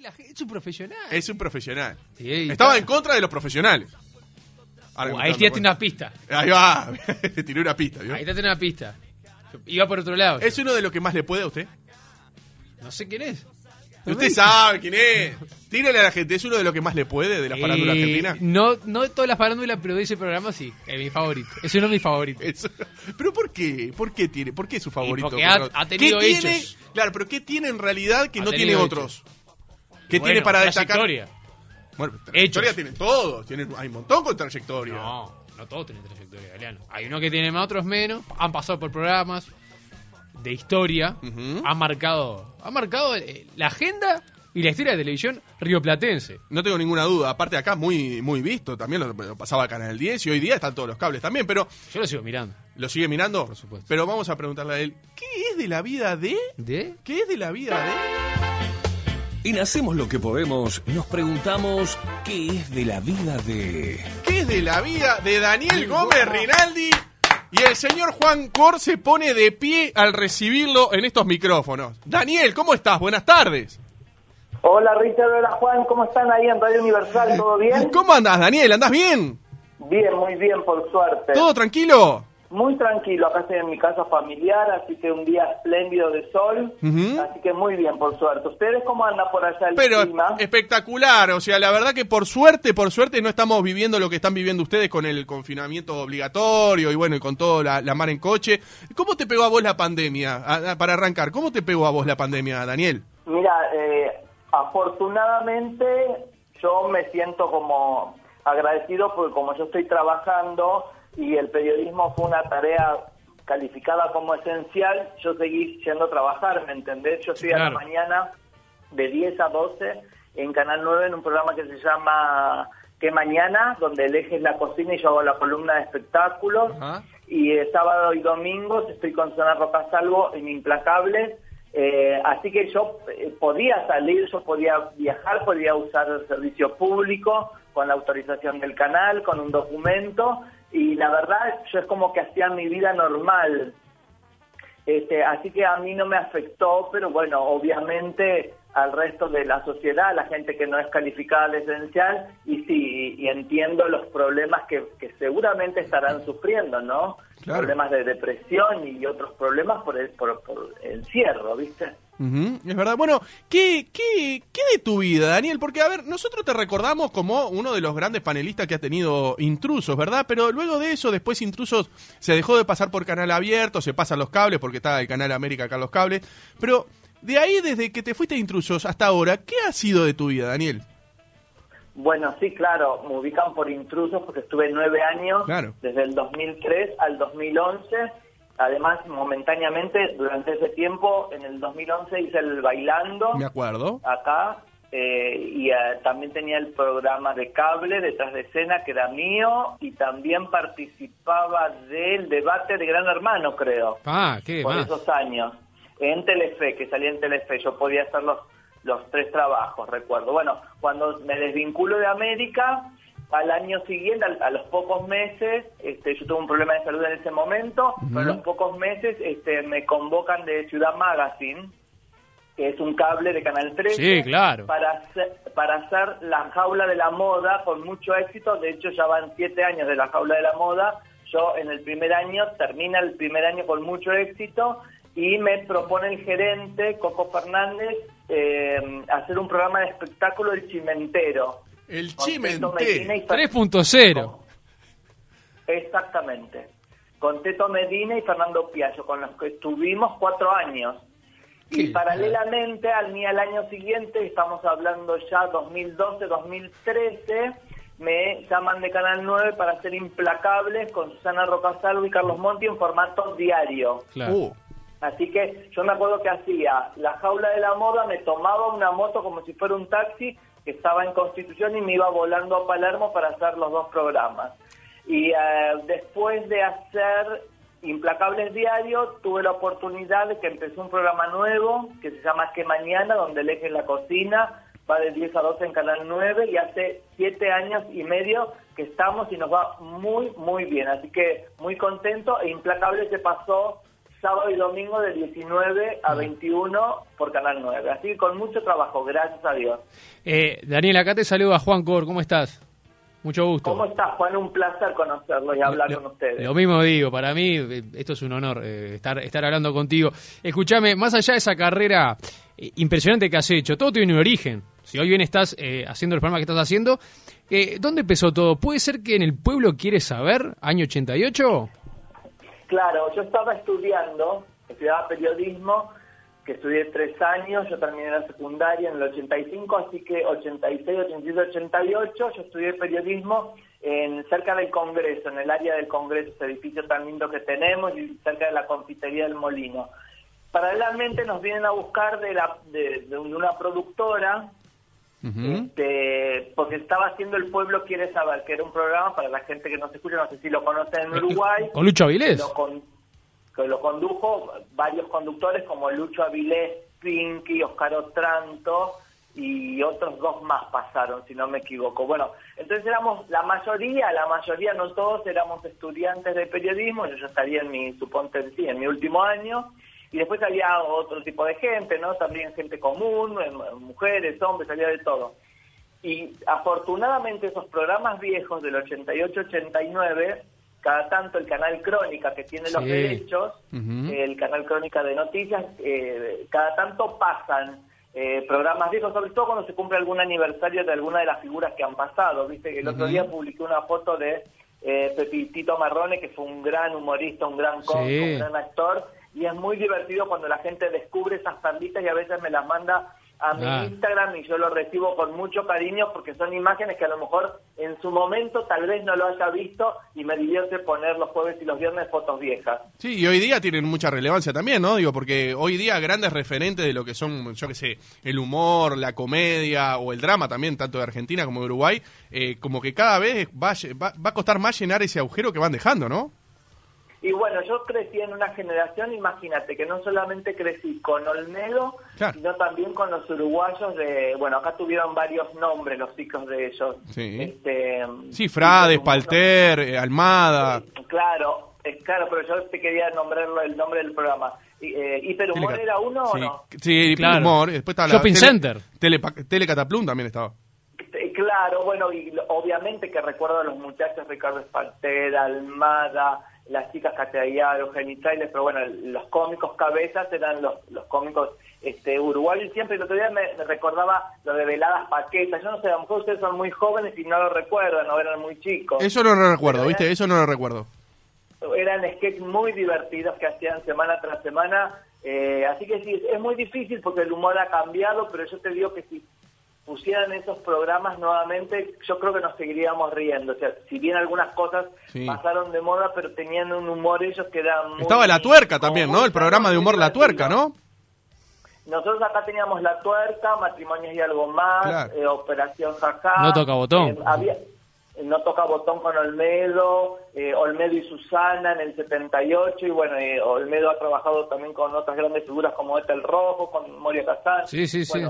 la gente- es un profesional. Es un profesional. Sí, Estaba está- en contra de los profesionales. Ahora Uh, ahí una pista. Ahí va. Le tiré una pista, ¿vio? Ahí te una pista. Iba por otro lado. ¿Es uno de los que más le puede a usted? No sé quién es. Usted sabe quién es. Tírale a la gente. ¿Es uno de los que más le puede de la farándula Eh, argentina? No, no de todas las farándulas, pero de ese programa sí. Es mi favorito. Es uno de mis favoritos. ¿Pero por qué? ¿Por qué tiene? ¿Por qué es su favorito? porque ha- ha tenido ¿Qué tiene? hechos. Claro, pero ¿qué tiene en realidad que Ha no tiene tenido otros? ¿Qué Bueno, tiene para destacar? trayectoria. Bueno, trayectoria Hechos. tienen todos. Tienen, hay un montón con trayectoria. No, no todos tienen trayectoria, Galeano. Hay uno que tiene más, otros menos. Han pasado por programas de historia. Ujú. Han marcado, han marcado eh, la agenda y la historia de televisión rioplatense. No tengo ninguna duda. Aparte acá muy muy visto. También lo, lo pasaba Canal 10 y hoy día están todos los cables también. Pero Yo lo sigo mirando. ¿lo sigue mirando? Por supuesto. Pero vamos a preguntarle a él. ¿Qué es de la vida de...? ¿De? ¿Qué es de la vida de...? En Hacemos lo que podemos, nos preguntamos qué es de la vida de... ¿Qué es de la vida de Daniel Gómez Rinaldi? Y el señor Juan Cor se pone de pie al recibirlo en estos micrófonos. Daniel, ¿cómo estás? Buenas tardes. Hola Richard, hola Juan, ¿cómo están ahí en Radio Universal? ¿Todo bien? ¿Cómo andas, Daniel? ¿Andás bien? Bien, muy bien, por suerte. ¿Todo tranquilo? Muy tranquilo, acá estoy en mi casa familiar, así que un día espléndido de sol, así que muy bien, por suerte. ¿Ustedes cómo andan por allá el Pero clima? espectacular, o sea, la verdad que por suerte, por suerte no estamos viviendo lo que están viviendo ustedes con el confinamiento obligatorio y bueno, y con todo la, la mar en coche. ¿Cómo te pegó a vos la pandemia? A- a- para arrancar, ¿cómo te pegó a vos la pandemia, Daniel? Mira, eh, afortunadamente yo me siento como agradecido porque como yo estoy trabajando y el periodismo fue una tarea calificada como esencial, yo seguí yendo a trabajar, ¿me entendés? Yo estoy a la Claro. mañana de 10 a 12 en Canal 9 en un programa que se llama ¿Qué Mañana? donde el eje es la cocina y yo hago la columna de espectáculos. Ajá. Y eh, sábado y domingos estoy con Zona Roca Salvo en Implacables. Eh, así que yo eh, podía salir, yo podía viajar, podía usar el servicio público con la autorización del canal, con un documento. Y la verdad, yo es como que hacía mi vida normal. Este, así que a mí no me afectó, pero bueno, obviamente al resto de la sociedad, a la gente que no es calificada de esencial, y sí, y, y entiendo los problemas que, que seguramente estarán sufriendo, ¿no? Claro. Problemas de depresión y otros problemas por el, por, por el encierro, ¿viste? Es verdad. Bueno, ¿qué, qué, ¿qué de tu vida, Daniel? Porque, a ver, nosotros te recordamos como uno de los grandes panelistas que ha tenido Intrusos, ¿verdad? Pero luego de eso, después Intrusos se dejó de pasar por canal abierto, se pasan los cables, porque está el canal América acá los cables. Pero de ahí, desde que te fuiste a Intrusos hasta ahora, ¿qué ha sido de tu vida, Daniel? Bueno, sí, claro, me ubican por intrusos porque estuve nueve años, Claro. desde el 2003 al 2011. Además, momentáneamente, durante ese tiempo, en el 2011 hice el Bailando Me acuerdo. acá eh, y eh, también tenía el programa de cable detrás de escena que era mío y también participaba del debate de Gran Hermano, creo Ah, qué por más. esos años en Telefe, que salía en Telefe, yo podía hacer los, los tres trabajos, recuerdo. Bueno, cuando me desvinculo de América, al año siguiente, al- a, los pocos meses, este, yo tuve un problema de salud en ese momento, pero a los pocos meses este, me convocan de Ciudad Magazine, que es un cable de Canal 13, Sí, claro. para, hacer, para hacer La Jaula de la Moda con mucho éxito. De hecho, ya van siete años de La Jaula de la Moda. Yo en el primer año, termina el primer año con mucho éxito y me propone el gerente, Coco Fernández, eh, hacer un programa de espectáculo del Chimentero. El. Fer- 3.0. Exactamente. Con Teto Medina y Fernando Piaggio, con los que estuvimos cuatro años. Y paralelamente al al año siguiente, estamos hablando ya 2012, 2013, me llaman de Canal 9 para hacer Implacables con Susana Rocasalvo y Carlos Monti en formato diario. Claro. Uh, Así que yo me acuerdo que hacía la jaula de la moda, me tomaba una moto como si fuera un taxi estaba en Constitución y me iba volando a Palermo para hacer los dos programas. Y eh, después de hacer Implacables Diario, tuve la oportunidad de que empezó un programa nuevo que se llama Que Mañana, donde el la cocina, va de 10 a 12 en Canal 9 y hace 7 años y medio que estamos y nos va muy, muy bien. Así que muy contento e Implacable se pasó sábado y domingo de 19 a 21 por Canal 9. Así que con mucho trabajo, gracias a Dios. Eh, Daniel, acá te saluda Juan Cor, ¿cómo estás? Mucho gusto. ¿Cómo estás, Juan? Un placer conocerlo y hablar Lo- con ustedes. Lo mismo digo, para mí eh, esto es un honor eh, estar, estar hablando contigo. Escúchame, más allá de esa carrera eh, impresionante que has hecho, todo tiene un origen. Si hoy bien estás eh, haciendo el programa que estás haciendo, eh, ¿dónde empezó todo? ¿Puede ser que en el pueblo quieres saber, año 88? Claro, yo estaba estudiando, estudiaba periodismo, que estudié tres años, yo terminé la secundaria en el 85, así que 86, 87, 88, yo estudié periodismo en cerca del Congreso, en el área del Congreso, ese edificio tan lindo que tenemos, y cerca de la confitería del Molino. Paralelamente nos vienen a buscar de, la, de, de una productora Este, porque estaba haciendo El Pueblo Quiere Saber, que era un programa para la gente que no se escucha, no sé si lo conocen en Uruguay. ¿Con Lucho Avilés? Lo con- que lo condujo varios conductores como Lucho Avilés, Pinky, Oscar Otranto y otros dos más pasaron, si no me equivoco. Bueno, entonces éramos la mayoría, la mayoría, no todos, éramos estudiantes de periodismo, yo ya estaría en mi, suponte, sí, en mi último año, y después había otro tipo de gente, ¿no? También gente común, mujeres, hombres, había de todo. Y afortunadamente esos programas viejos del 88-89, cada tanto el canal Crónica que tiene los derechos, el canal Crónica de Noticias, eh, cada tanto pasan eh, programas viejos, sobre todo cuando se cumple algún aniversario de alguna de las figuras que han pasado. Viste que el otro día publiqué una foto de eh, Pepitito Marrone, que fue un gran humorista, un gran cómico, Sí. un gran actor, y es muy divertido cuando la gente descubre esas perlitas y a veces me las manda a mi Ah. Instagram y yo lo recibo con mucho cariño porque son imágenes que a lo mejor en su momento tal vez no lo haya visto y me divierte poner los jueves y los viernes fotos viejas. Sí, y hoy día tienen mucha relevancia también, ¿no? Digo, porque hoy día grandes referentes de lo que son, yo qué sé, el humor, la comedia o el drama también, tanto de Argentina como de Uruguay, eh, como que cada vez va, va, va a costar más llenar ese agujero que van dejando, ¿no? Y bueno, yo crecí en una generación, imagínate, que no solamente crecí con Olmedo, Claro. sino también con los uruguayos de, bueno, acá tuvieron varios nombres los hijos de ellos. Sí. Este, Sí, Frades, Palter, eh, Almada. Claro, eh, claro, pero yo te quería nombrarlo el nombre del programa. Y, eh, ¿Hiperhumor era uno sí, o no? Sí, Claro. humor. y Después está la Shopping Center. Telepa- Telecataplum también estaba. Eh, Claro, bueno, y obviamente que recuerdo a los muchachos Ricardo Esparter, Almada, las chicas Cateallaro, Genitales, pero bueno, los cómicos cabezas eran los, los cómicos este, uruguayos. Y siempre el otro día me, me recordaba lo de Veladas Paquetas. Yo no sé, a lo mejor ustedes son muy jóvenes y no lo recuerdan, no eran muy chicos. Eso no lo recuerdo, Pero ¿viste? Eso no lo recuerdo. eran sketches muy divertidos que hacían semana tras semana. eh, así que sí, es muy difícil porque el humor ha cambiado, pero yo te digo que si pusieran esos programas nuevamente, yo creo que nos seguiríamos riendo. O sea, si bien algunas cosas Sí. pasaron de moda, pero tenían un humor ellos que era muy... Estaba La Tuerca también, ¿no? El programa de humor La. Tuerca, ¿no? Nosotros acá teníamos La Tuerca, Matrimonios y algo más, Claro. eh, Operación Jajá. No toca botón. Eh, había, no toca botón con Olmedo, eh, Olmedo y Susana en el 78, y bueno, eh, Olmedo ha trabajado también con otras grandes figuras como Etel Rojo, con Moria Casán. Sí, sí, sí.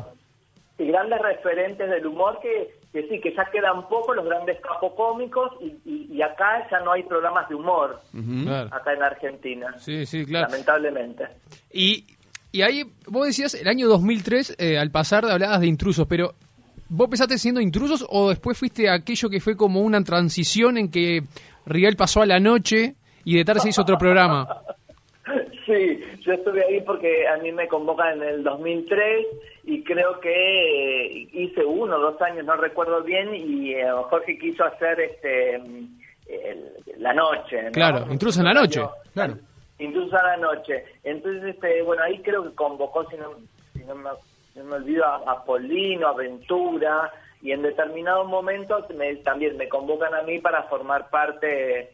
Y grandes referentes del humor que, que sí, que ya quedan pocos los grandes capocómicos y, y, y acá ya no hay programas de humor. Claro. acá en Argentina, Sí, sí, claro. lamentablemente. Y, y ahí, vos decías, el año 2003, eh, al pasar hablabas de intrusos, pero ¿vos empezaste siendo intrusos o después fuiste aquello que fue como una transición en que Riel pasó a la noche y de tarde se hizo otro programa? Sí, yo estuve ahí porque a mí me convocan en el 2003 y creo que eh, hice uno o dos años, no recuerdo bien, y eh, Jorge quiso hacer este el- la noche. ¿no? Claro, Intrusos en la noche. Claro. Intrusos a la noche. Entonces, este, bueno, ahí creo que convocó, si no, si no me, no me olvido, a, a Polino, a Ventura, y en determinados momentos me- también me convocan a mí para formar parte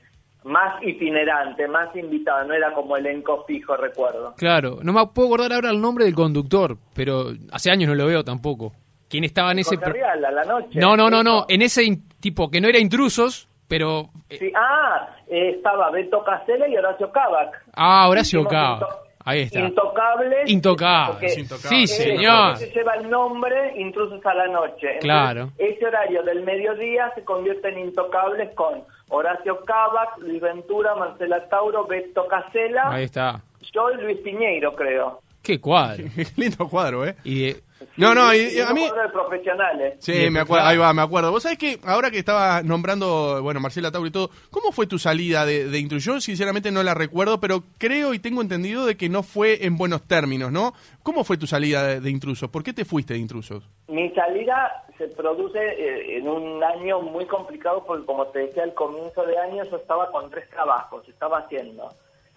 más itinerante, más invitada, no era como elenco fijo, recuerdo. Claro, no me puedo acordar ahora el nombre del conductor, pero hace años no lo veo tampoco. ¿Quién estaba en ese... Jorge pro- Rial, a la noche. No, no, no, no, en ese in- tipo que no era intrusos, pero... eh, Sí, ah, eh, estaba Beto Casella y Horacio Cavac. Ah, Horacio Cava. Into- Ahí está. Intocables. Intocable. Es Intocable. Sí, señor. se lleva el nombre Intrusos a la noche. Entonces, Claro. Ese horario del mediodía se convierte en Intocables con Horacio Cavac, Luis Ventura, Marcela Tauro, Beto Casella. Ahí está. Yo y Luis Piñeiro, creo. Qué cuadro. Lindo cuadro, ¿eh? Y eh, No, no, y- Y y a mí... de profesionales. Sí, me acuerdo, claro. ahí va, me acuerdo. Vos sabés que ahora que estaba nombrando, bueno, Marcela Tauro y todo, ¿cómo fue tu salida de, de Intrusos? Yo sinceramente no la recuerdo, pero creo y tengo entendido de que no fue en buenos términos, ¿no? ¿Cómo fue tu salida de, de Intrusos? ¿Por qué te fuiste de Intrusos? Mi salida se produce eh, en un año muy complicado porque, como te decía, al comienzo de año yo estaba con tres trabajos. Estaba haciendo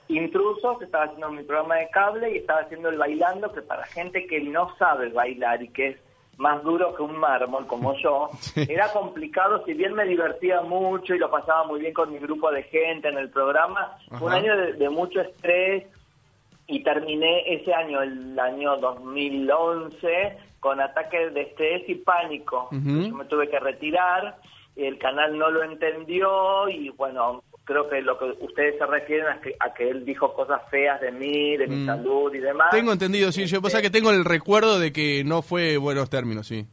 intrusos, estaba haciendo mi programa de cable y estaba haciendo el bailando, que para gente que no sabe bailar y que es más duro que un mármol como yo, era complicado, si bien me divertía mucho y lo pasaba muy bien con mi grupo de gente en el programa, fue un año de, de mucho estrés, y terminé ese año, el año 2011, con ataques de estrés y pánico. Yo me tuve que retirar, el canal no lo entendió y bueno, creo que lo que ustedes se refieren a que, a que él dijo cosas feas de mí, de mi Mm. salud y demás. Tengo entendido, sí, yo pasa que tengo el recuerdo de que no fue buenos términos, sí.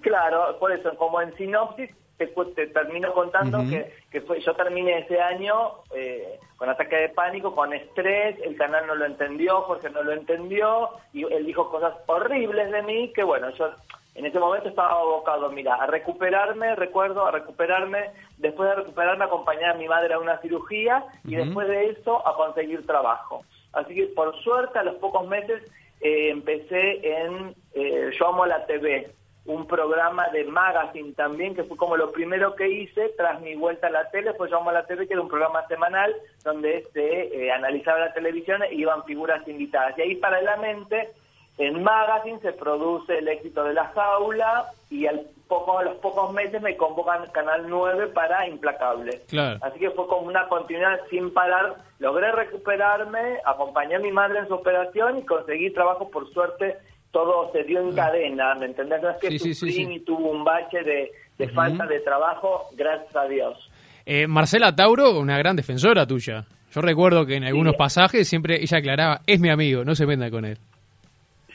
Claro, por eso, como en sinopsis, te, te termino contando que, que fue, yo terminé ese año eh, con ataque de pánico, con estrés, el canal no lo entendió, Jorge no lo entendió, y él dijo cosas horribles de mí, que bueno, yo en ese momento estaba abocado, mira, a recuperarme, recuerdo, a recuperarme, después de recuperarme acompañar a mi madre a una cirugía, y después de eso a conseguir trabajo. Así que por suerte a los pocos meses eh, empecé en eh, Yo Amo la TV, un programa de magazine también, que fue como lo primero que hice tras mi vuelta a la tele, fue Yo Amo la TV, que era un programa semanal donde se eh, analizaba la televisión y iban figuras invitadas. Y ahí paralelamente, en magazine se produce el éxito de la jaula y al poco, a los pocos meses me convocan Canal 9 para Implacable. Claro. Así que fue como una continuidad sin parar. Logré recuperarme, acompañé a mi madre en su operación y conseguí trabajo, por suerte, todo se dio en cadena, ¿me entendés? No es que Sí, tuvo un bache de, de falta de trabajo, gracias a Dios. eh, Marcela Tauro, una gran defensora tuya. Yo recuerdo que en algunos pasajes siempre ella aclaraba, es mi amigo, no se meta con él.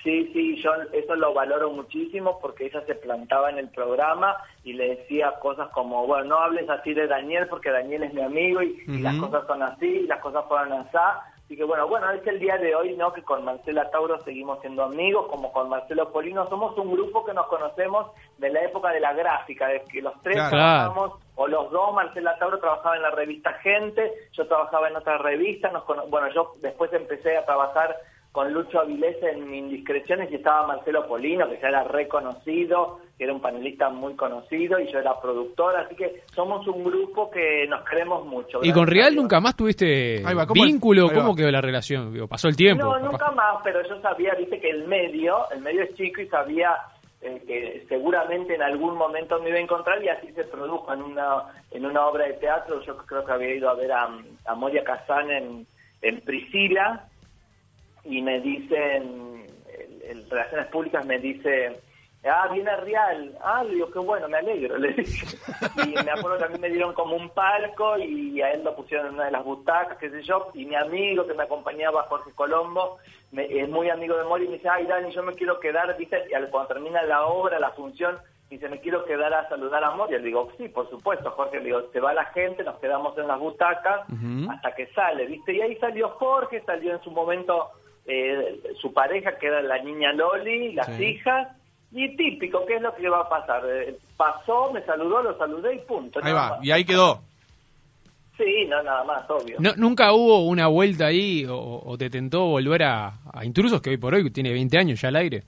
Sí, sí, yo eso lo valoro muchísimo porque ella se plantaba en el programa y le decía cosas como, bueno, no hables así de Daniel porque Daniel es mi amigo y, y las cosas son así y las cosas fueron así. Así que bueno, bueno, es el día de hoy, ¿no? Que con Marcela Tauro seguimos siendo amigos, como con Marcelo Polino. Somos un grupo que nos conocemos de la época de la gráfica, de que los tres Claro. trabajamos, o los dos, Marcela Tauro trabajaba en la revista Gente, yo trabajaba en otra revista, nos bueno, yo después empecé a trabajar con Lucho Avilés en Indiscreciones y estaba Marcelo Polino, que ya era reconocido, que era un panelista muy conocido y yo era productor, así que somos un grupo que nos queremos mucho. ¿Y con Real nunca más tuviste vínculo? ¿Cómo quedó la relación? Digo, pasó el tiempo. No, capaz. nunca más, pero yo sabía, viste, que el medio, el medio es chico y sabía eh, que seguramente en algún momento me iba a encontrar y así se produjo en una en una obra de teatro. Yo creo que había ido a ver a, a Moria Kazan en, en Priscila y me dicen, el, el Relaciones Públicas me dice, ah, viene Real, ah, le digo, qué bueno, me alegro, le dije. Y me acuerdo que a mí me dieron como un palco y a él lo pusieron en una de las butacas, qué sé yo, y mi amigo que me acompañaba, Jorge Colombo, me- es muy amigo de Mori, y me dice, ay, Dani, yo me quiero quedar, viste, y al- cuando termina la obra, la función, dice, me quiero quedar a saludar a Mori. Le digo, sí, por supuesto, Jorge. Le digo, se va la gente, nos quedamos en las butacas hasta que sale, ¿viste? Y ahí salió Jorge, salió en su momento eh, su pareja, que era la niña Loli, las Sí. hijas. Y típico, ¿qué es lo que va a pasar? Eh, pasó, me saludó, lo saludé y punto. Ahí va, más. y ahí quedó. Sí, no, nada más, obvio. No, ¿Nunca hubo una vuelta ahí o, o te tentó volver a, a Intrusos, que hoy por hoy tiene 20 años ya al aire?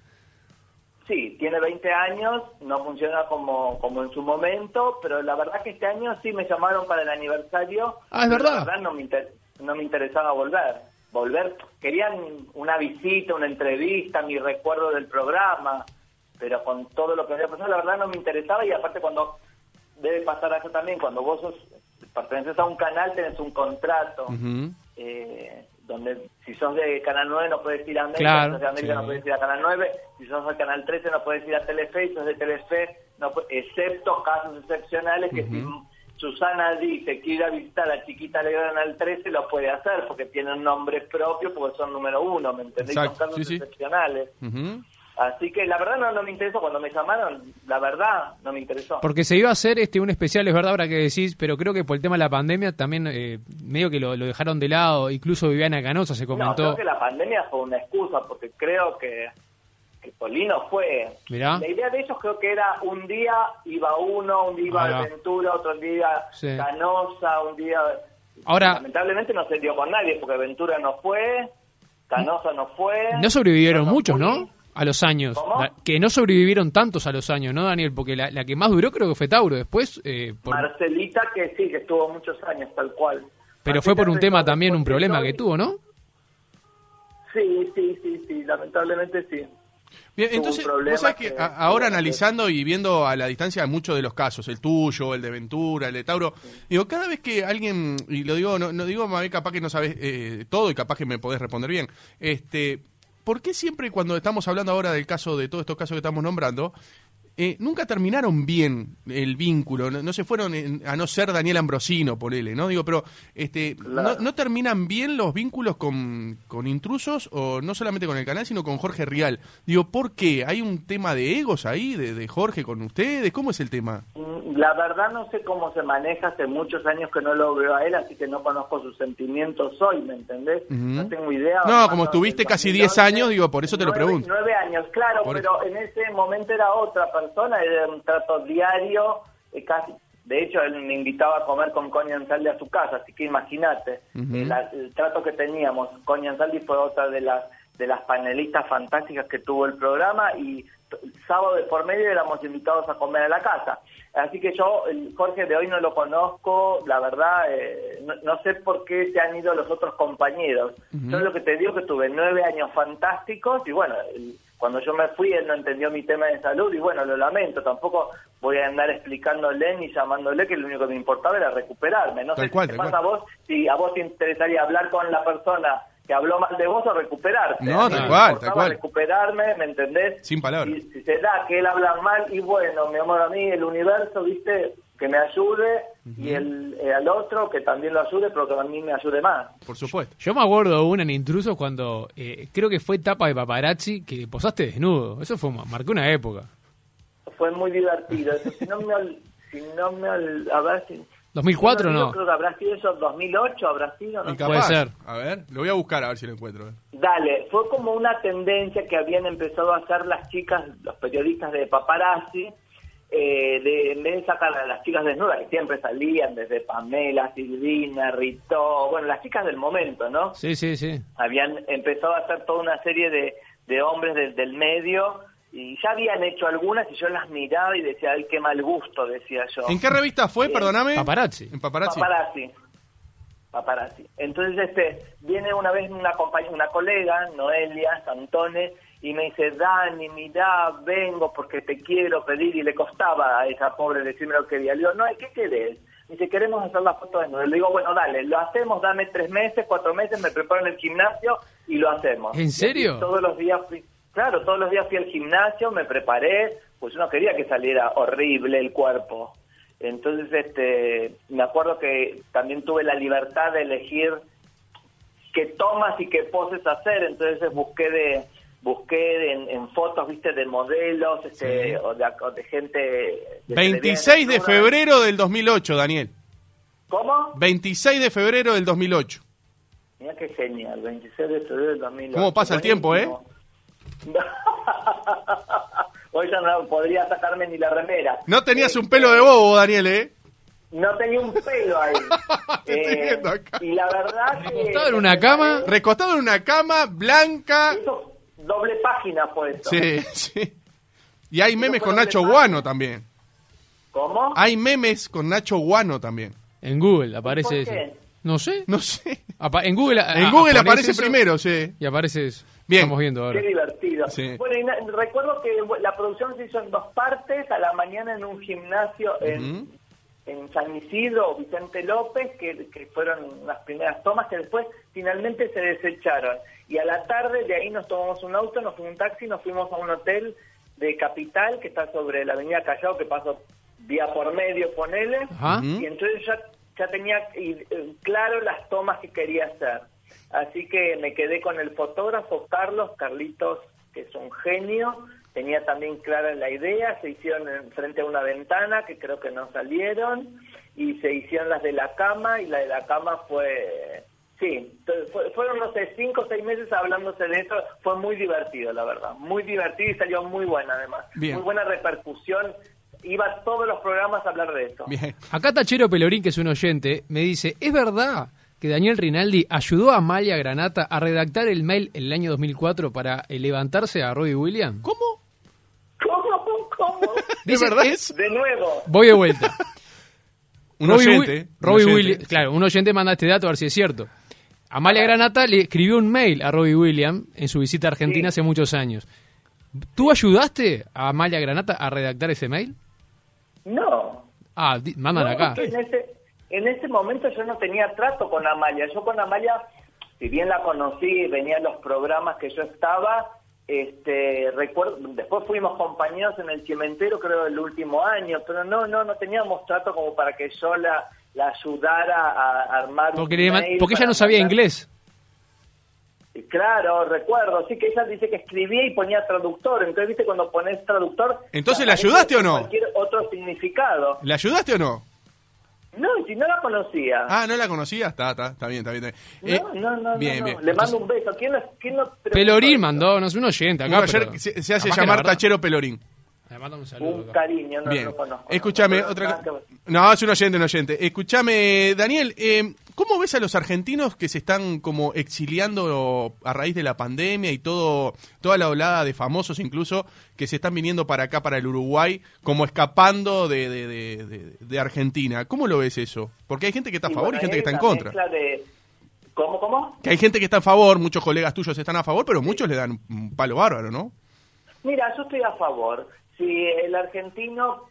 Sí, tiene 20 años, no funciona como, como en su momento, pero la verdad que este año sí me llamaron para el aniversario. Ah, es verdad. La verdad no me, inter- no me interesaba volver. Volver, querían una visita, una entrevista, mi recuerdo del programa, pero con todo lo que había pasado, la verdad no me interesaba y aparte cuando debe pasar eso también, cuando vos sos, perteneces a un canal tenés un contrato. Eh, donde si sos de Canal 9 no puedes ir a América, Claro, si sos de América sí. no puedes ir a Canal 9, si sos de Canal 13 no puedes ir a Telefe, si sos de Telefe, no excepto casos excepcionales que si Susana dice que ir a visitar a chiquita de Canal 13 lo puede hacer porque tiene un nombre propio porque son número uno, ¿me entendés? Exacto, Son casos sí, sí. excepcionales. Así que la verdad no, no me interesó. Cuando me llamaron, la verdad no me interesó. Porque se iba a hacer este un especial, es verdad ahora que decís, pero creo que por el tema de la pandemia también eh, medio que lo, lo dejaron de lado. Incluso Viviana Canosa se No, comentó. creo que la pandemia fue una excusa, porque creo que Polino fue... Mirá. La idea de ellos creo que era un día iba uno, un día iba Ahí va. Ventura, otro día Sí. Canosa, un día... Ahora- Lamentablemente no se dio con nadie, porque Ventura no fue, Canosa no fue... No sobrevivieron muchos. ¿no? A los años. Que no sobrevivieron tantos a los años, ¿no, Daniel? Porque la, la que más duró creo que fue Tauro. Después, eh, por- Marcelita, que sí, que estuvo muchos años, tal cual. pero fue por un tema también, un problema que tuvo, ¿no? Sí, sí, sí, sí, lamentablemente sí. Bien, entonces, vos sabés que ahora que- analizando y viendo a la distancia muchos de los casos, el tuyo, el de Ventura, el de Tauro, digo, cada vez que alguien, y lo digo, no, no digo, Mabel, capaz que no sabes eh, todo y capaz que me podés responder bien, este, ¿por qué siempre cuando estamos hablando ahora del caso, de todos estos casos que estamos nombrando, eh, nunca terminaron bien el vínculo, no, no se fueron en- a no ser Daniel Ambrosino, por él, ¿no? Digo, pero este, Claro. no, no terminan bien los vínculos con, con intrusos o no solamente con el canal, sino con Jorge Rial. Digo, ¿por qué? ¿Hay un tema de egos ahí, de, de Jorge con ustedes? ¿Cómo es el tema? Mm, La verdad no sé cómo se maneja, hace muchos años que no lo veo a él, así que no conozco sus sentimientos hoy, ¿me entendés? No tengo idea. No, como estuviste casi 2011, 10 años, digo, por eso te lo pregunto. Nueve años, claro, Por pero en ese momento era otra persona, era un trato diario, eh, casi... De hecho, él me invitaba a comer con Coña Ansaldi a su casa, así que imagínate la- el trato que teníamos. Coña Ansaldi fue otra de las de las panelistas fantásticas que tuvo el programa y sábado de por medio éramos invitados a comer a la casa. Así que yo, el Jorge de hoy no lo conozco, la verdad, eh, no, no sé por qué se han ido los otros compañeros. Yo lo que te digo que tuve nueve años fantásticos y bueno, el- cuando yo me fui él no entendió mi tema de salud y bueno, lo lamento, tampoco voy a andar explicándole ni llamándole que lo único que me importaba era recuperarme. No Tal sé cual, qué tal pasa a vos, si a vos te interesaría hablar con la persona que habló mal de vos o recuperarte. No, tal cual, tal cual. recuperarme, ¿me entendés? Sin palabras. Si, si se da que él habla mal, y bueno, mi amor, a mí el universo, ¿viste? Que me ayude y el, eh, al otro que también lo ayude, pero que a mí me ayude más. Por supuesto. Yo me acuerdo de una en Intrusos cuando eh, creo que fue etapa de paparazzi que posaste desnudo. Eso fue marcó una época. Fue muy divertido. Eso, si no me, si no me, ver si... 2004 si no. Yo creo que habrá sido eso 2008, habrá sido, no Puede ser. A ver, lo voy a buscar a ver si lo encuentro. eh. Dale, fue como una tendencia que habían empezado a hacer las chicas, los periodistas de paparazzi, eh, de en vez de sacar a las chicas desnudas, que siempre salían desde Pamela, Silvina, Rito, bueno, las chicas del momento, ¿no? Sí, sí, sí. Habían empezado a hacer toda una serie de, de hombres del, del medio y ya habían hecho algunas y yo las miraba y decía, ay, qué mal gusto, decía yo. ¿En qué revista fue, perdóname? Paparazzi. En Paparazzi. Paparazzi. Paparazzi. Entonces, este, viene una vez una compañera, una colega, Noelia Santone, y me dice, Dani, mirá, vengo porque te quiero pedir, y le costaba a esa pobre decirme lo que quería. Le digo, no, ¿qué querés? Me dice, queremos hacer la foto de nuevo. Le digo, bueno, dale, lo hacemos, dame tres meses, cuatro meses, me preparo en el gimnasio y lo hacemos. ¿En así serio? todos los días fui, claro, todos los días fui al gimnasio, me preparé, pues yo no quería que saliera horrible el cuerpo. Entonces, este, me acuerdo que también tuve la libertad de elegir qué tomas y qué poses hacer, entonces busqué de busqué en, en fotos, viste, de modelos, este, o, de, o de gente... de 26 de febrero del 2008, Daniel. ¿Cómo? 26 de febrero del 2008. Mira qué genial, 26 de febrero del 2008. ¿Cómo pasa el tiempo, eh? Hoy ya no podría sacarme ni la remera. No tenías Eh, un pelo de bobo, Daniel, ¿eh? No tenía un pelo ahí. Te estoy Eh, viendo acá. y la verdad que... Recostado en una cama. Recostado en una cama blanca. Eso, doble página fue esto. Sí, sí. Y hay memes con Nacho página. Guano también. ¿Cómo? Hay memes con Nacho Guano también. En Google aparece ¿Por eso. No sé. No sé. Apa- en Google, En Google aparece primero, sí. Y aparece eso. Bien. Estamos viendo ahora. Qué divertido. Sí. Bueno, y recuerdo que la producción se hizo en dos partes, a la mañana en un gimnasio en. En San Isidro, Vicente López, que, que fueron las primeras tomas que después finalmente se desecharon. Y a la tarde de ahí nos tomamos un auto, nos fuimos un taxi, nos fuimos a un hotel de Capital, que está sobre la avenida Callao, que pasó día por medio, ponele. Ajá. Y entonces ya, ya tenía eh, claro las tomas que quería hacer. Así que me quedé con el fotógrafo Carlos, Carlitos, que es un genio, tenía también clara la idea, se hicieron en, frente a una ventana que creo que no salieron y se hicieron las de la cama y la de la cama fue Sí, fueron, no sé, cinco o seis meses hablándose de esto. Fue muy divertido, la verdad. Muy divertido y salió muy buena, además. Muy buena repercusión. Iba todos los programas a hablar de eso. Bien. Acá Tachero Pelorín, que es un oyente, me dice, ¿es verdad que Daniel Rinaldi ayudó a Amalia Granata a redactar el mail en el año 2004 para levantarse a Robbie Williams? ¿Cómo? ¿De verdad? De nuevo. Voy de vuelta. un oyente. Williams, claro, un oyente manda este dato a ver si es cierto. Amalia Granata le escribió un mail a Robbie Williams en su visita a Argentina hace muchos años. ¿Tú ayudaste a Amalia Granata a redactar ese mail? No. Ah, mandan acá. En ese, en ese momento yo no tenía trato con Amalia. Yo con Amalia, si bien la conocí, venía en los programas que yo estaba, este recuerdo después fuimos compañeros en el cementerio creo el último año pero no no no teníamos trato como para que yo la la ayudara a armar porque, un porque ella no sabía inglés. Claro, recuerdo, sí que ella dice que escribía y ponía traductor, entonces viste cuando pones traductor... Entonces, ¿le ayudaste o no? Cualquier otro significado. ¿Le ayudaste o no? No, si no la conocía. Ah, ¿no la conocía? Está, está, está bien, está bien. no, eh, no, no, bien, bien. Le mando un beso. ¿Quién, quién no, Pelorín mandó, no es un oyente acá. se, hace llamar Tachero Pelorín. Un cariño, no lo conozco. Escúchame, otra No, es un oyente, un oyente. Escúchame, Daniel, eh, ¿Cómo ves a los argentinos que se están como exiliando a raíz de la pandemia y todo toda la olada de famosos incluso que se están viniendo para acá, para el Uruguay, como escapando de, de, Argentina? ¿Cómo lo ves eso? Porque hay gente que está a favor y gente que está en contra. ¿Cómo, cómo? Que hay gente que está a favor, muchos colegas tuyos están a favor, pero muchos le dan un palo bárbaro, ¿no? Mira, yo estoy a favor. Si el argentino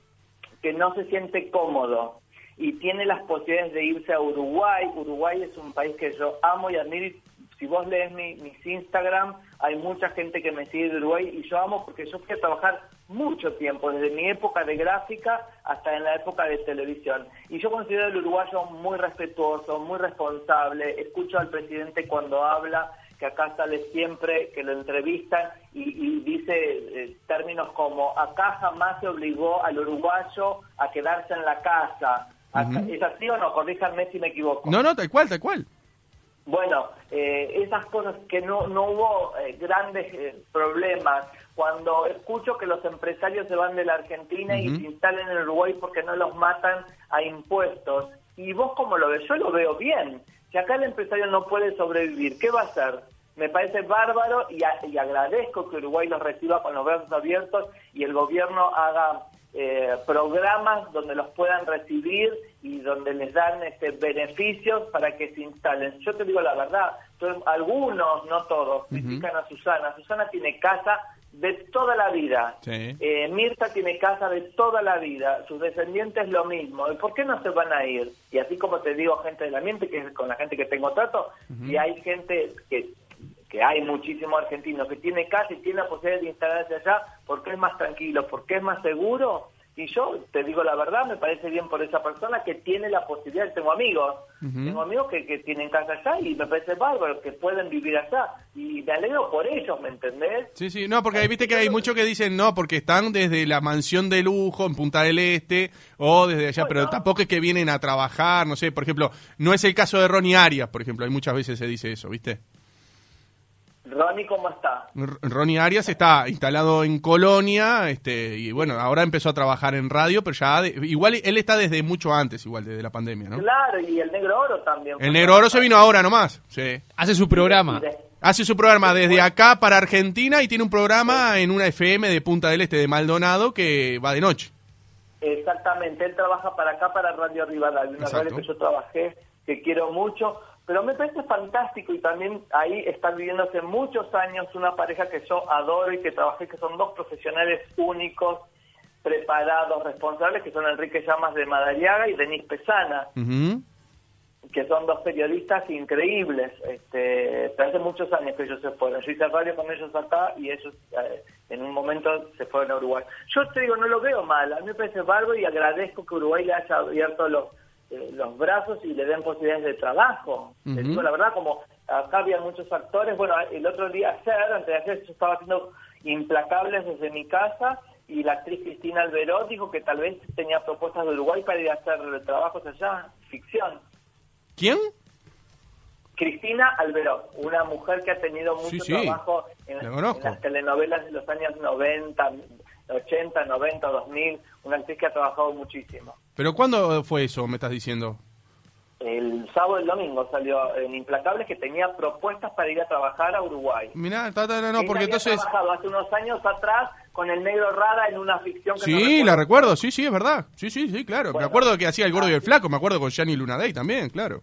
que no se siente cómodo y tiene las posibilidades de irse a Uruguay. Uruguay es un país que yo amo y admiro. Si vos lees mi, mis Instagram, hay mucha gente que me sigue de Uruguay y yo amo porque yo fui a trabajar mucho tiempo, desde mi época de gráfica hasta en la época de televisión. Y yo considero el uruguayo muy respetuoso, muy responsable. Escucho al presidente cuando habla, que acá sale siempre, que lo entrevistan y, dice eh, términos como acá jamás se obligó al uruguayo a quedarse en la casa ¿Es así o no? Corríjanme si me equivoco. No, no, tal cual, tal cual. Bueno, eh, esas cosas que no, no hubo eh, grandes eh, problemas. Cuando escucho que los empresarios se van de la Argentina y se instalan en Uruguay porque no los matan a impuestos. ¿Y vos cómo lo ves? Yo lo veo bien. Si acá el empresario no puede sobrevivir, ¿qué va a hacer? Me parece bárbaro y, y agradezco que Uruguay los reciba con los brazos abiertos y el gobierno haga eh, programas donde los puedan recibir y donde les dan este, beneficios para que se instalen. Yo te digo la verdad, algunos, no todos, critican a Susana. Susana tiene casa de toda la vida. Eh, Mirta tiene casa de toda la vida. Sus descendientes lo mismo. ¿Y por qué no se van a ir? Y así como te digo, gente del ambiente, que es con la gente que tengo trato, y hay gente que que hay muchísimos argentinos que tiene casa y tiene la posibilidad de instalarse allá porque es más tranquilo, porque es más seguro. Y yo te digo la verdad, me parece bien por esa persona que tiene la posibilidad. Tengo amigos, tengo amigos que, que, tienen casa allá y me parece bárbaro que pueden vivir allá. Y me alegro por ellos, ¿me entendés? Sí, sí, no, porque ahí viste que hay muchos que dicen no, porque están desde la mansión de lujo en Punta del Este o desde allá, pero tampoco es que vienen a trabajar, no sé, por ejemplo, no es el caso de Ronnie Arias, por ejemplo, hay muchas veces se dice eso, ¿viste? Ronnie, ¿cómo está? Ronnie Arias está instalado en Colonia, este, y bueno, ahora empezó a trabajar en radio, pero ya, igual él está desde mucho antes, igual, desde la pandemia, ¿no? Claro, y el Negro Oro también. El Negro Oro se vino ahora nomás, sí. Hace su programa. Hace su programa desde acá para Argentina y tiene un programa en una FM de Punta del Este de Maldonado que va de noche. Exactamente, él trabaja para acá, para Radio Rivadavia, una radio que yo trabajé, que quiero mucho pero me parece fantástico y también ahí están viviendo hace muchos años una pareja que yo adoro y que trabajé, que son dos profesionales únicos, preparados, responsables, que son Enrique Llamas de Madariaga y Denis Pesana, que son dos periodistas increíbles. Este, hace muchos años que ellos se fueron. Yo hice radio con ellos acá y ellos eh, en un momento se fueron a Uruguay. Yo te digo, no lo veo mal, a mí me parece bárbaro y agradezco que Uruguay le haya abierto los eh, los brazos y le den posibilidades de trabajo. digo la verdad, como acá había muchos actores, bueno, el otro día, ayer, antes de ayer, yo estaba haciendo Implacables desde mi casa y la actriz Cristina Alberó dijo que tal vez tenía propuestas de Uruguay para ir a hacer trabajos allá, ficción. ¿Quién? Cristina Alberó, una mujer que ha tenido mucho Sí, sí, trabajo en, la conozco. en las telenovelas de los años 90, 80, 90, 2000, una actriz que ha trabajado muchísimo. ¿Pero cuándo fue eso, me estás diciendo? El sábado y el domingo salió en Implacables que tenía propuestas para ir a trabajar a Uruguay. Mirá, ta, ta, no, no, Ella porque había entonces... trabajado hace unos años atrás con el negro Rada en una ficción que no Sí, la recuerdo. recuerdo, sí, sí, es verdad. Sí, sí, sí, claro. me Bueno. acuerdo que hacía el gordo y el flaco, me acuerdo con Gianni Lunadei también, claro.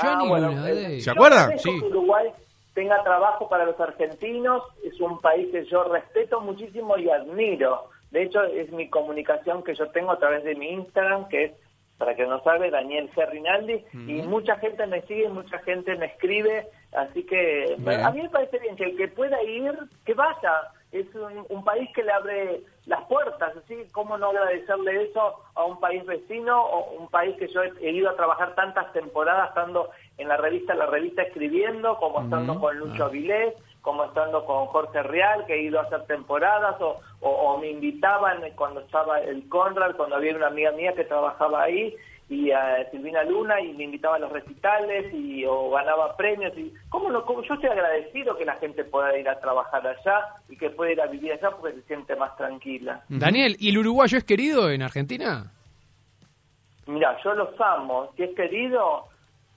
Ah, bueno, ¿Se acuerdan? Sí. Uruguay tenga trabajo para los argentinos, es un país que yo respeto muchísimo y admiro. De hecho, es mi comunicación que yo tengo a través de mi Instagram, que es, para que no sabe, Daniel G. Rinaldi, y mucha gente me sigue, mucha gente me escribe, así que Bien. a mí me parece bien que el que pueda ir, que vaya. Es un, un país que le abre las puertas, así cómo no agradecerle eso a un país vecino o un país que yo he, he ido a trabajar tantas temporadas estando en la revista La Revista escribiendo, como estando con Lucho Avilés, como estando con Jorge Real, que he ido a hacer temporadas, o, o, o me invitaban cuando estaba el Conrad, cuando había una amiga mía que trabajaba ahí, y a Silvina Luna, y me invitaba a los recitales, y o ganaba premios, y cómo no, cómo- yo estoy agradecido que la gente pueda ir a trabajar allá, y que pueda ir a vivir allá porque se siente más tranquila. Daniel, ¿y el uruguayo es querido en Argentina? Mira, yo los amo. Si es querido,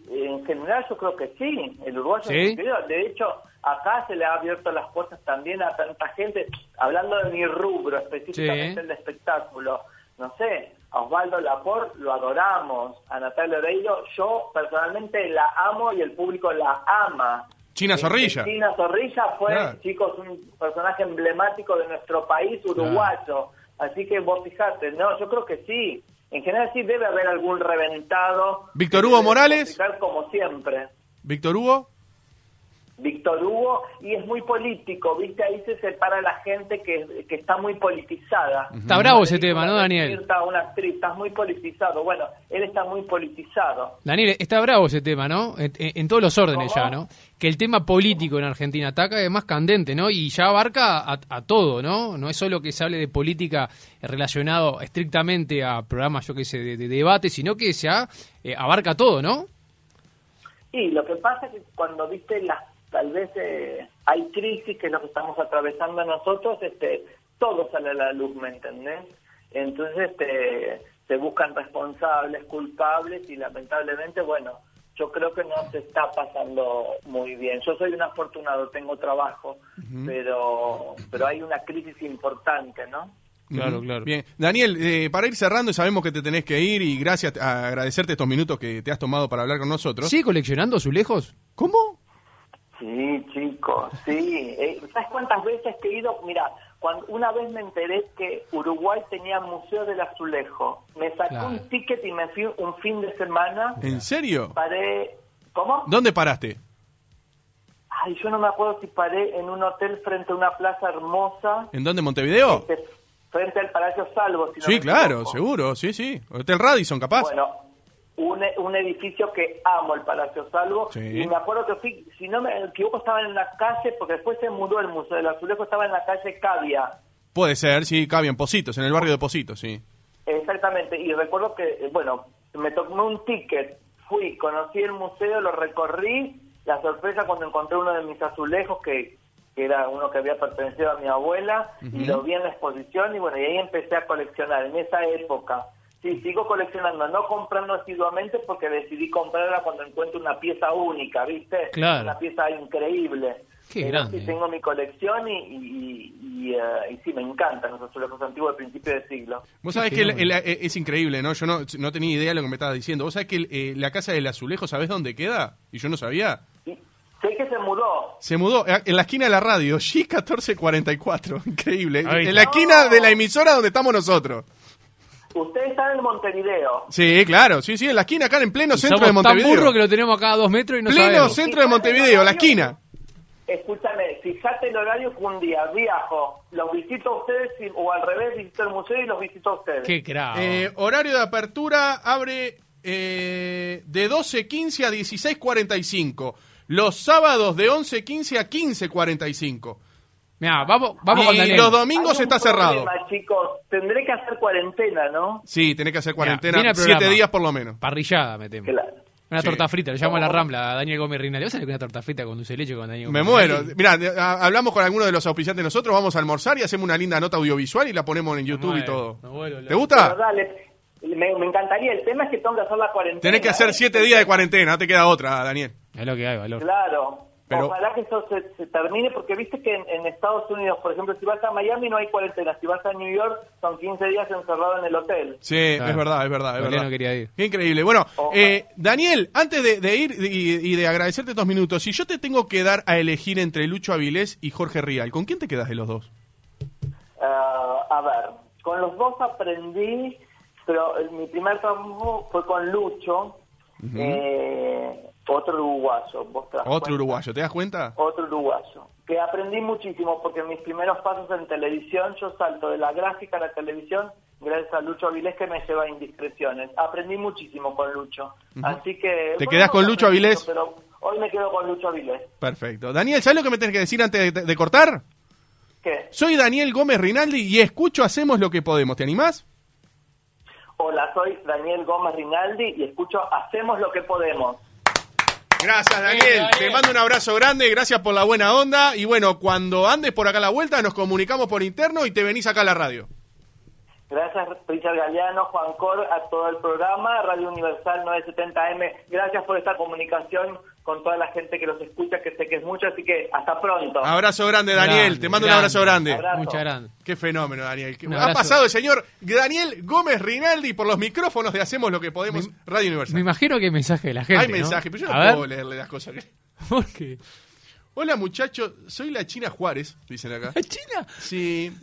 en general yo creo que sí. El uruguayo ¿Sí? es. De hecho, acá se le ha abierto las puertas también a tanta gente. Hablando de mi rubro, específicamente Sí. el de espectáculo. No sé, a Osvaldo Lapor lo adoramos. A Natalia Oreiro, yo personalmente la amo y el público la ama. China Eh, Zorrilla. China Zorrilla fue, Claro. chicos, un personaje emblemático de nuestro país uruguayo. Así que vos fijate, no, yo creo que sí. En general sí debe haber algún reventado. Víctor Hugo Morales. Como siempre. Víctor Hugo. Víctor Hugo, y es muy político, ¿viste? Ahí se separa la gente que, que está muy politizada. Está bravo ese tema, ¿no, Daniel? Mirta, Una actriz, estás muy politizado. Bueno, él está muy politizado. Daniel, está bravo ese tema, ¿no? En, en- en todos los órdenes ¿Cómo? ya, ¿no? Que el tema político en Argentina ataca es más candente, ¿no? Y ya abarca a, a todo, ¿no? No es solo que se hable de política relacionado estrictamente a programas, yo qué sé, de, de debate, sino que ya eh, abarca todo, ¿no? Y lo que pasa es que cuando viste las, tal vez eh, hay crisis que es lo que estamos atravesando nosotros, este, todo sale a la luz, ¿me entendés? Entonces este, se buscan responsables, culpables y lamentablemente, bueno, yo creo que no se está pasando muy bien. Yo soy un afortunado, tengo trabajo, pero, pero hay una crisis importante, ¿no? Claro, claro. Bien. Daniel, eh, para ir cerrando, sabemos que te tenés que ir y gracias, a agradecerte estos minutos que te has tomado para hablar con nosotros. ¿Sigue coleccionando azulejos? ¿Cómo? Sí, chicos, sí. Eh, ¿Sabes cuántas veces he ido? Mira, cuando una vez me enteré que Uruguay tenía Museo del Azulejo. Me sacó Claro. un ticket y me fui un fin de semana. ¿En serio? Paré... ¿Cómo? ¿Dónde paraste? Ay, yo no me acuerdo si paré en un hotel frente a una plaza hermosa. ¿En dónde? ¿Montevideo? este, frente al Palacio Salvo. si Sí, claro, seguro, sí, sí. Hotel Radisson, capaz. Bueno, un, un edificio que amo, el Palacio Salvo. Sí. Y me acuerdo que fui, si no me equivoco, estaba en la calle, porque después se mudó el Museo del Azulejo, estaba en la calle Cavia. Puede ser, sí, cabía en Positos, en el barrio de Positos, sí. Exactamente, y recuerdo que, eh, bueno, me tomé un ticket, fui, conocí el museo, lo recorrí, la sorpresa cuando encontré uno de mis azulejos, que, que era uno que había pertenecido a mi abuela, y lo vi en la exposición, y bueno, y ahí empecé a coleccionar, en esa época. Sí, sigo coleccionando, no comprando asiduamente porque decidí comprarla cuando encuentro una pieza única, ¿viste? Claro. Una pieza increíble. Qué grande, Sí, eh. tengo mi colección y, y, y, eh, y sí, me encantan los azulejos antiguos del principio del siglo. Vos sabés que el- el- eh, es increíble, ¿no? Yo no, no tenía idea de lo que me estabas diciendo. Vos sabés que el, eh, la casa del azulejo, ¿sabés dónde queda? Y yo no sabía. Sé que se mudó. Se mudó eh, en la esquina de la radio, G1444. Increíble. En la esquina de la emisora donde estamos nosotros. Ustedes están en Montevideo. Sí, claro, sí, sí, en la esquina, acá en pleno centro Somos de tan Montevideo. burros que lo tenemos acá a dos metros y no pleno sabemos. centro de Montevideo, la esquina. Escúchame, fíjate el horario que un día viajo, los visito a ustedes y- o al revés, visito el museo y los visito a ustedes. Qué crack. Eh, horario de apertura abre eh, de 12.15 a 16.45. Los sábados de 11.15 a 15.45. Mira, vamos, vamos con Y Daniel. los domingos Hay un está cerrado. problema, chicos. Tendré que hacer cuarentena, ¿no? Sí, tenés que hacer cuarentena viene el siete días por lo menos. Parrillada, metemos. Claro. Una Sí. torta frita, le llamo a la No. Rambla a Daniel Gómez Rinaldi. ¿Vas a salir con una torta frita con dulce de leche con Daniel Me Gómez muero. Rinaldi? Mira, hablamos con alguno de los auspiciantes nosotros, vamos a almorzar y hacemos una linda nota audiovisual y la ponemos en YouTube y muero, todo. me vuelvo ¿Te. Pero gusta? dale, me, me encantaría. El tema es que tengo que hacer la cuarentena. Tenés que hacer siete días de cuarentena, no te queda otra, Daniel. Es lo que hay, valor. Claro. Pero- Ojalá que eso se, se termine, porque viste que en, en Estados Unidos, por ejemplo, si vas a Miami no hay cuarentena, si vas a New York son 15 días encerrado en el hotel. Sí, Claro. es verdad, es verdad, es verdad. no quería ir. Qué increíble. Bueno, eh, Daniel, antes de, de ir y, y de agradecerte estos minutos, si yo te tengo que dar a elegir entre Lucho Avilés y Jorge Rial, ¿con quién te quedas de los dos? Ah, a ver, con los dos aprendí, pero mi primer trabajo fue con Lucho, eh, otro uruguayo. ¿vos te das Otro cuenta? uruguayo, ¿te das cuenta? Otro uruguayo. Que aprendí muchísimo porque en mis primeros pasos en televisión yo salto de la gráfica a la televisión gracias a Lucho Avilés que me lleva a indiscreciones. Aprendí muchísimo con Lucho. Así que... ¿Te bueno, quedás con Lucho Avilés? Pero hoy me quedo con Lucho Avilés. Perfecto. Daniel, ¿sabes lo que me tenés que decir antes de, de cortar? ¿Qué? Soy Daniel Gómez Rinaldi y escucho Hacemos lo que podemos. ¿Te animás? Hola, soy Daniel Gómez Rinaldi y escucho Hacemos lo que podemos. Gracias, Daniel. Daniel. Te mando un abrazo grande, gracias por la buena onda. Y bueno, cuando andes por acá a la vuelta, nos comunicamos por interno y te venís acá a la radio. Gracias, Richard Galeano, Juan Cor, a todo el programa, Radio Universal 970M. Gracias por esta comunicación con toda la gente que los escucha, que sé que es mucho, así que hasta pronto. Abrazo grande, Daniel. Grande, te mando un abrazo grande. Abrazo. Muchas gracias. Qué fenómeno, Daniel. Un ha abrazo. pasado el señor Daniel Gómez Rinaldi por los micrófonos de Hacemos lo que podemos, Radio Universal. Me imagino que hay mensaje de la gente. Hay ¿no? mensaje, pero yo no A ver, puedo leerle las cosas. que- ¿Por qué? Hola, muchachos. Soy la China Juárez, dicen acá. ¿La China? Sí.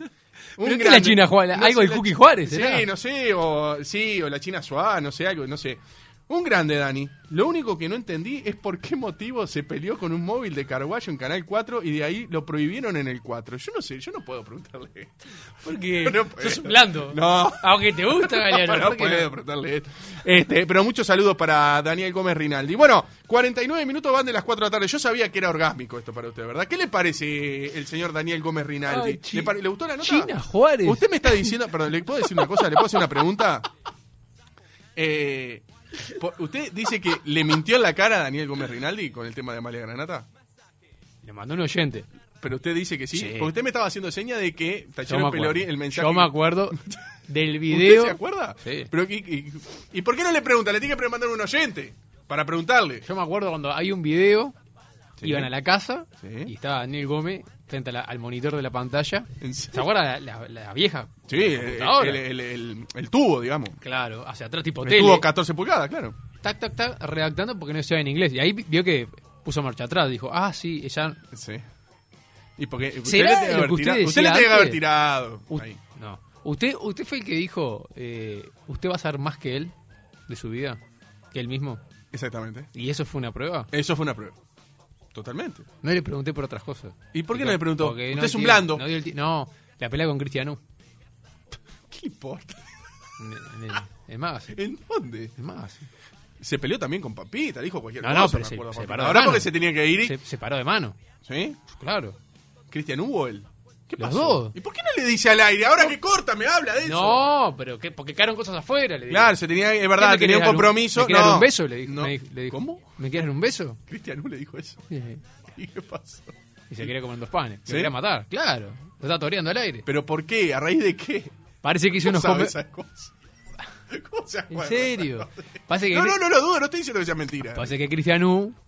¿Pero qué es la China Juárez? ¿Algo del Cookie Juárez, Sí, será? no sé, o sí, o la China Suá, no sé, algo, no sé. Un grande, Dani. Lo único que no entendí es por qué motivo se peleó con un móvil de Carguayo en Canal 4 y de ahí lo prohibieron en el 4. Yo no sé, yo no puedo preguntarle esto. Porque No puedo. sos un blando. No. Aunque te gusta, Galeano. No ¿por qué puedo no? preguntarle esto. Este, pero muchos saludos para Daniel Gómez Rinaldi. Bueno, 49 minutos van de las 4 de la tarde. Yo sabía que era orgásmico esto para usted, ¿verdad? ¿Qué le parece el señor Daniel Gómez Rinaldi? Ay, ¿Le, ¿Le gustó la nota? China Juárez. Usted me está diciendo, perdón, ¿le puedo decir una cosa? ¿Le puedo hacer una pregunta? Eh, ¿Usted dice que le mintió en la cara a Daniel Gómez Rinaldi con el tema de Amalia Granata? Le mandó un oyente. Pero usted dice que sí. Sí. Porque usted me estaba haciendo seña de que Yo el, pelori- el mensaje. Yo me acuerdo del ¿Usted video. se acuerda? Sí. Pero, ¿y, y, y por qué no le pregunta? Le tiene que mandar un oyente para preguntarle. Yo me acuerdo cuando hay un video, iban a la casa Sí. y estaba Daniel Gómez frente a la- al monitor de la pantalla. ¿En ¿Se acuerda la, la- la vieja? Sí, el, computadora? el- el- tubo, digamos. Claro, hacia atrás tipo El tele. tubo 14 pulgadas, claro. Tac, tac, tac, redactando porque no se en inglés. Y ahí vio que puso marcha atrás. Dijo, ah, sí, ella... Sí. Y porque usted ¿Será le tiene que usted tirado. decía Usted le tiene que haber tirado. U- ahí. no. ¿Usted, ¿Usted fue el que dijo, eh, usted va a ser más que él de su vida? Que él mismo. Exactamente. ¿Y eso fue una prueba? Eso fue una prueba. Totalmente. No le pregunté por otras cosas. ¿Y por qué no le preguntó? porque Usted no es un blando. No, la pelea con Cristiano. ¿Qué importa? En, en el magazine. ¿En dónde? El magazine. Se peleó también con Papita, dijo cualquier No, cosa. no, pero me se, paró de Ahora mano. porque se tenía que ir y... Se, se paró de mano. ¿Sí? Claro. ¿Cristian Hugo o él? ¿Qué Los pasó? dos. ¿Y por qué no le dice al aire? Ahora que corta, me habla de eso. No, pero que, porque quedaron cosas afuera. Le digo. Claro, se tenía, es ¿Qué verdad, tenía un compromiso. ¿Me querés dar un beso? Le dijo. No. me dijo- le dijo. ¿Cómo? ¿Me quieres dar un beso? Cristian le dijo eso. ¿Y qué pasó? Y se quería comer dos panes. ¿Sí? Se quería matar. Claro. Lo está toreando al aire. ¿Pero por qué? ¿A raíz de qué? Parece que hizo ¿Cómo unos sabe come- esas cosas? ¿Cómo se ¿En acuerda? serio? Parece que, No, no, no lo dudo, no estoy diciendo que sea mentira. Parece que Cristiano eh,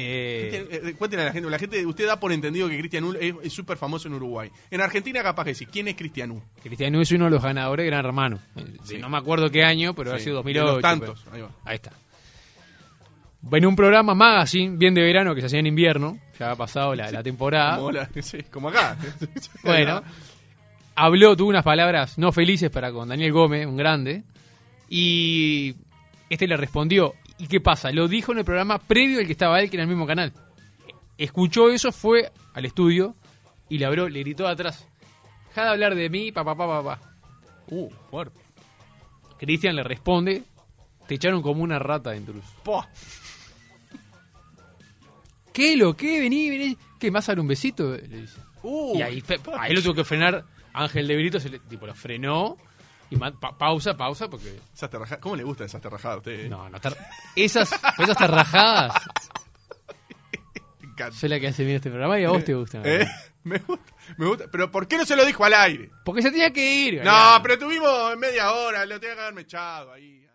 Eh, eh, Cuéntenle a la gente, la gente, usted da por entendido que Cristian es súper famoso en Uruguay. En Argentina capaz que sí. ¿Quién es Cristian? Cristiano es uno de los ganadores de Gran Hermano. Eh, Sí. No me acuerdo qué año, pero ha sido de 2008. los tantos, pero- ahí va. Ahí está. En un programa magazine, bien de verano, que se hacía en invierno, ya ha pasado la, la temporada. Como, la- como acá. Bueno, habló, tuvo unas palabras no felices para con Daniel Gómez, un grande, y este le respondió. ¿Y qué pasa? Lo dijo en el programa previo al que estaba él, que era el mismo canal. Escuchó eso, fue al estudio y le habló, le gritó de atrás. Deja de hablar de mí, papá, papá, papá. Uh, fuerte. Cristian le responde, te echaron como una rata de intruso. Po. ¿Qué lo que? Vení, vení. ¿Qué, más dar un besito? Le dice. Uh, Y ahí, ahí lo tuvo que frenar Ángel de Brito, se le- tipo, lo frenó. Y pa- pausa, pausa, porque. esas terrajadas- ¿Cómo le gusta esas terrajadas a usted? eh? No, no, tar- esas, esas encanta. Soy la que hace bien este programa y a vos te gusta. ¿Eh? Me gusta, me gusta. Pero ¿por qué no se lo dijo al aire? Porque se tenía que ir. No, pero tuvimos media hora, lo tenía que haberme echado ahí.